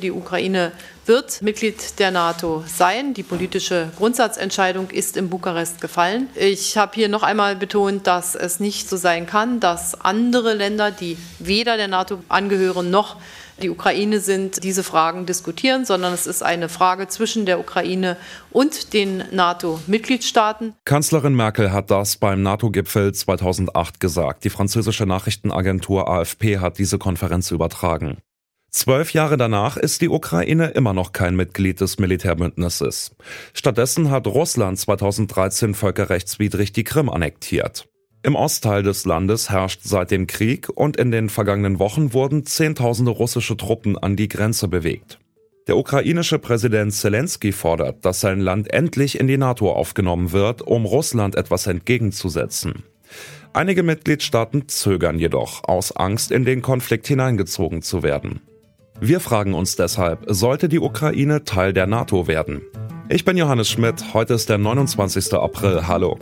Die Ukraine wird Mitglied der NATO sein. Die politische Grundsatzentscheidung ist in Bukarest gefallen. Ich habe hier noch einmal betont, dass es nicht so sein kann, dass andere Länder, die weder der NATO angehören noch die Ukraine sind, diese Fragen diskutieren, sondern es ist eine Frage zwischen der Ukraine und den NATO-Mitgliedstaaten. Kanzlerin Merkel hat das beim NATO-Gipfel 2008 gesagt. Die französische Nachrichtenagentur AFP hat diese Konferenz übertragen. Zwölf Jahre danach ist die Ukraine immer noch kein Mitglied des Militärbündnisses. Stattdessen hat Russland 2013 völkerrechtswidrig die Krim annektiert. Im Ostteil des Landes herrscht seit dem Krieg und in den vergangenen Wochen wurden Zehntausende russische Truppen an die Grenze bewegt. Der ukrainische Präsident Zelensky fordert, dass sein Land endlich in die NATO aufgenommen wird, um Russland etwas entgegenzusetzen. Einige Mitgliedstaaten zögern jedoch aus Angst, in den Konflikt hineingezogen zu werden. Wir fragen uns deshalb, sollte die Ukraine Teil der NATO werden? Ich bin Johannes Schmidt, heute ist der 29. April. Hallo.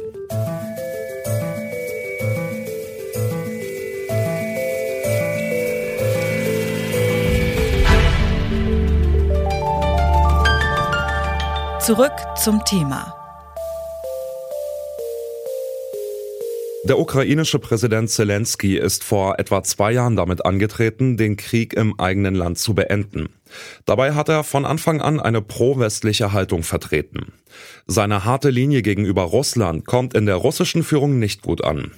Zurück zum Thema. Der ukrainische Präsident Zelensky ist vor etwa zwei Jahren damit angetreten, den Krieg im eigenen Land zu beenden. Dabei hat er von Anfang an eine pro-westliche Haltung vertreten. Seine harte Linie gegenüber Russland kommt in der russischen Führung nicht gut an.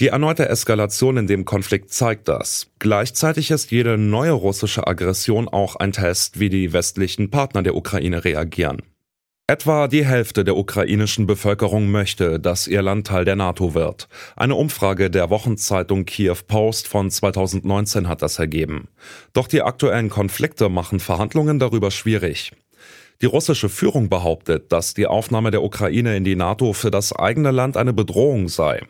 Die erneute Eskalation in dem Konflikt zeigt das. Gleichzeitig ist jede neue russische Aggression auch ein Test, wie die westlichen Partner der Ukraine reagieren. Etwa die Hälfte der ukrainischen Bevölkerung möchte, dass ihr Land Teil der NATO wird. Eine Umfrage der Wochenzeitung Kiew Post von 2019 hat das ergeben. Doch die aktuellen Konflikte machen Verhandlungen darüber schwierig. Die russische Führung behauptet, dass die Aufnahme der Ukraine in die NATO für das eigene Land eine Bedrohung sei.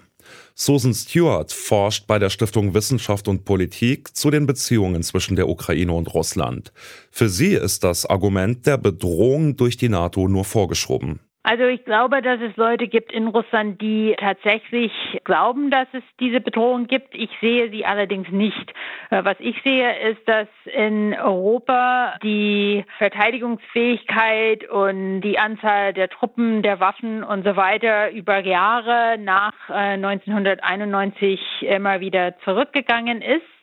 Susan Stewart forscht bei der Stiftung Wissenschaft und Politik zu den Beziehungen zwischen der Ukraine und Russland. Für sie ist das Argument der Bedrohung durch die NATO nur vorgeschoben. Also ich glaube, dass es Leute gibt in Russland, die tatsächlich glauben, dass es diese Bedrohung gibt. Ich sehe sie allerdings nicht. Äh, was ich sehe, ist, dass in Europa die Verteidigungsfähigkeit und die Anzahl der Truppen, der Waffen und so weiter über Jahre nach 1991 äh, immer wieder zurückgegangen ist.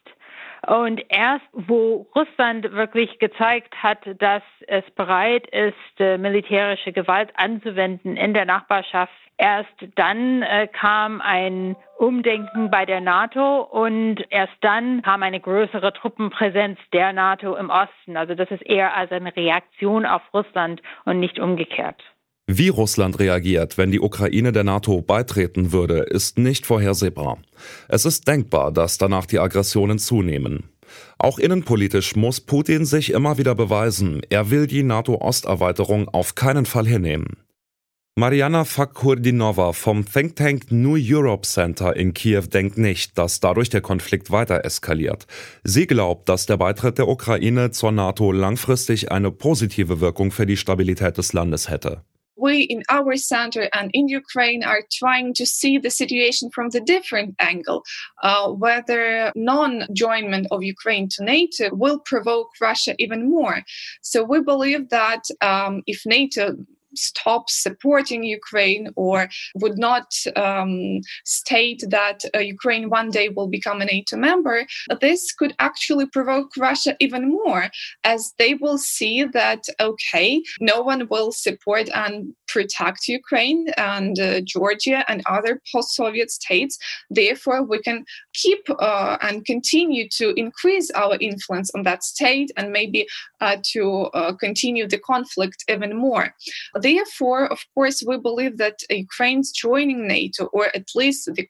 Und erst wo Russland wirklich gezeigt hat, dass es bereit ist, äh, militärische Gewalt anzuwenden in der Nachbarschaft, erst dann äh, kam ein Umdenken bei der NATO und erst dann kam eine größere Truppenpräsenz der NATO im Osten. Also das ist eher als eine Reaktion auf Russland und nicht umgekehrt. Wie Russland reagiert, wenn die Ukraine der NATO beitreten würde, ist nicht vorhersehbar. Es ist denkbar, dass danach die Aggressionen zunehmen. Auch innenpolitisch muss Putin sich immer wieder beweisen, er will die NATO-Osterweiterung auf keinen Fall hinnehmen. Mariana Fakurdinova vom Think Tank New Europe Center in Kiew denkt nicht, dass dadurch der Konflikt weiter eskaliert. Sie glaubt, dass der Beitritt der Ukraine zur NATO langfristig eine positive Wirkung für die Stabilität des Landes hätte. We in our center and in Ukraine are trying to see the situation from the different angle, uh, whether non-joinment of Ukraine to NATO will provoke Russia even more. So we believe that um, if NATO stop supporting Ukraine or would not um, state that uh, Ukraine one day will become a NATO member, this could actually provoke Russia even more, as they will see that, okay, no one will support and protect Ukraine and uh, Georgia and other post Soviet states. Therefore, we can keep uh, and continue to increase our influence on that state and maybe uh, to uh, continue the conflict even more. Therefore, of course, we believe that Ukraine's joining NATO, or at least the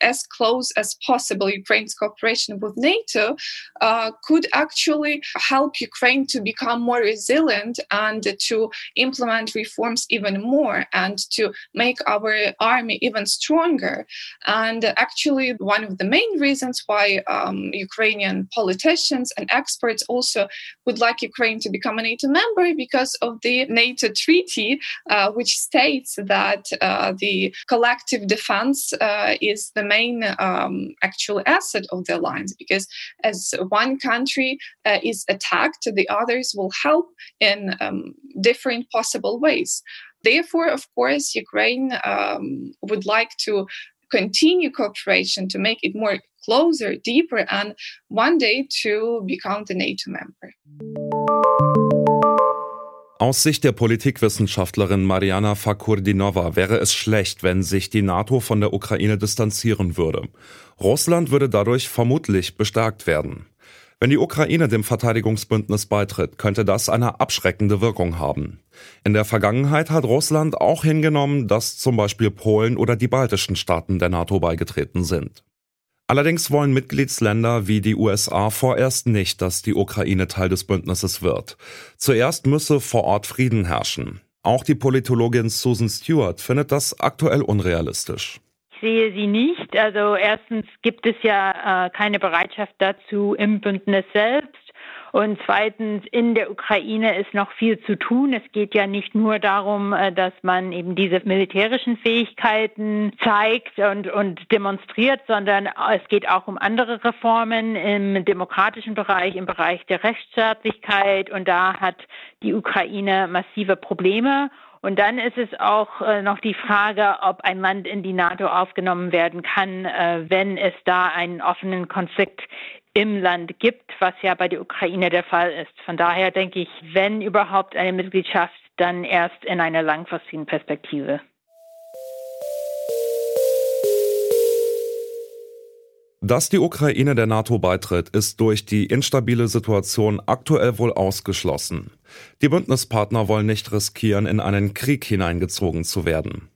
as close as possible Ukraine's cooperation with NATO uh, could actually help Ukraine to become more resilient and to implement reforms even more and to make our army even stronger. And actually, one of the main reasons why um, Ukrainian politicians and experts also would like Ukraine to become a NATO member because of the NATO treaty, uh, which states that uh, the collective defense uh, is the main um, actual asset of the alliance because as one country uh, is attacked, the others will help in um, different possible ways. Therefore, of course, Ukraine um, would like to continue cooperation to make it more closer, deeper, and one day to become the NATO member. Aus Sicht der Politikwissenschaftlerin Mariana Fakurdinova wäre es schlecht, wenn sich die NATO von der Ukraine distanzieren würde. Russland würde dadurch vermutlich bestärkt werden. Wenn die Ukraine dem Verteidigungsbündnis beitritt, könnte das eine abschreckende Wirkung haben. In der Vergangenheit hat Russland auch hingenommen, dass zum Beispiel Polen oder die baltischen Staaten der NATO beigetreten sind. Allerdings wollen Mitgliedsländer wie die USA vorerst nicht, dass die Ukraine Teil des Bündnisses wird. Zuerst müsse vor Ort Frieden herrschen. Auch die Politologin Susan Stewart findet das aktuell unrealistisch. Ich sehe sie nicht. Also erstens gibt es ja äh, keine Bereitschaft dazu im Bündnis selbst. Und zweitens, in der Ukraine ist noch viel zu tun. Es geht ja nicht nur darum, äh, dass man eben diese militärischen Fähigkeiten zeigt und, und demonstriert, sondern es geht auch um andere Reformen im demokratischen Bereich, im Bereich der Rechtsstaatlichkeit. Und da hat die Ukraine massive Probleme. Und dann ist es auch äh, noch die Frage, ob ein Land in die NATO aufgenommen werden kann, äh, wenn es da einen offenen Konflikt im Land gibt, was ja bei der Ukraine der Fall ist. Von daher denke ich, wenn überhaupt eine Mitgliedschaft, dann erst in einer langfristigen Perspektive. Dass die Ukraine der NATO beitritt, ist durch die instabile Situation aktuell wohl ausgeschlossen. Die Bündnispartner wollen nicht riskieren, in einen Krieg hineingezogen zu werden.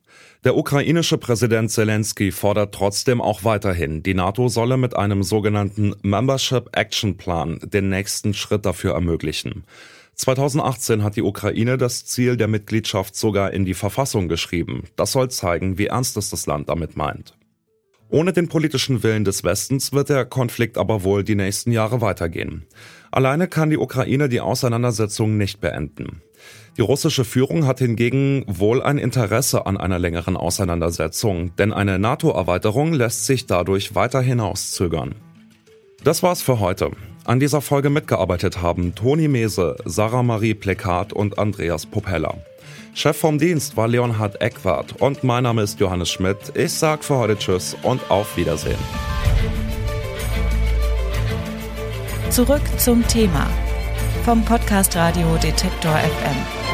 Der ukrainische Präsident Zelensky fordert trotzdem auch weiterhin, die NATO solle mit einem sogenannten Membership Action Plan den nächsten Schritt dafür ermöglichen. 2018 hat die Ukraine das Ziel der Mitgliedschaft sogar in die Verfassung geschrieben. Das soll zeigen, wie ernst es das Land damit meint. Ohne den politischen Willen des Westens wird der Konflikt aber wohl die nächsten Jahre weitergehen. Alleine kann die Ukraine die Auseinandersetzung nicht beenden. Die russische Führung hat hingegen wohl ein Interesse an einer längeren Auseinandersetzung, denn eine NATO-Erweiterung lässt sich dadurch weiter hinauszögern. Das war's für heute. An dieser Folge mitgearbeitet haben Toni Mese, Sarah Marie Plekat und Andreas Popella. Chef vom Dienst war Leonhard Eckwart und mein Name ist Johannes Schmidt. Ich sag für heute Tschüss und auf Wiedersehen. Zurück zum Thema vom Podcast Radio Detektor FM.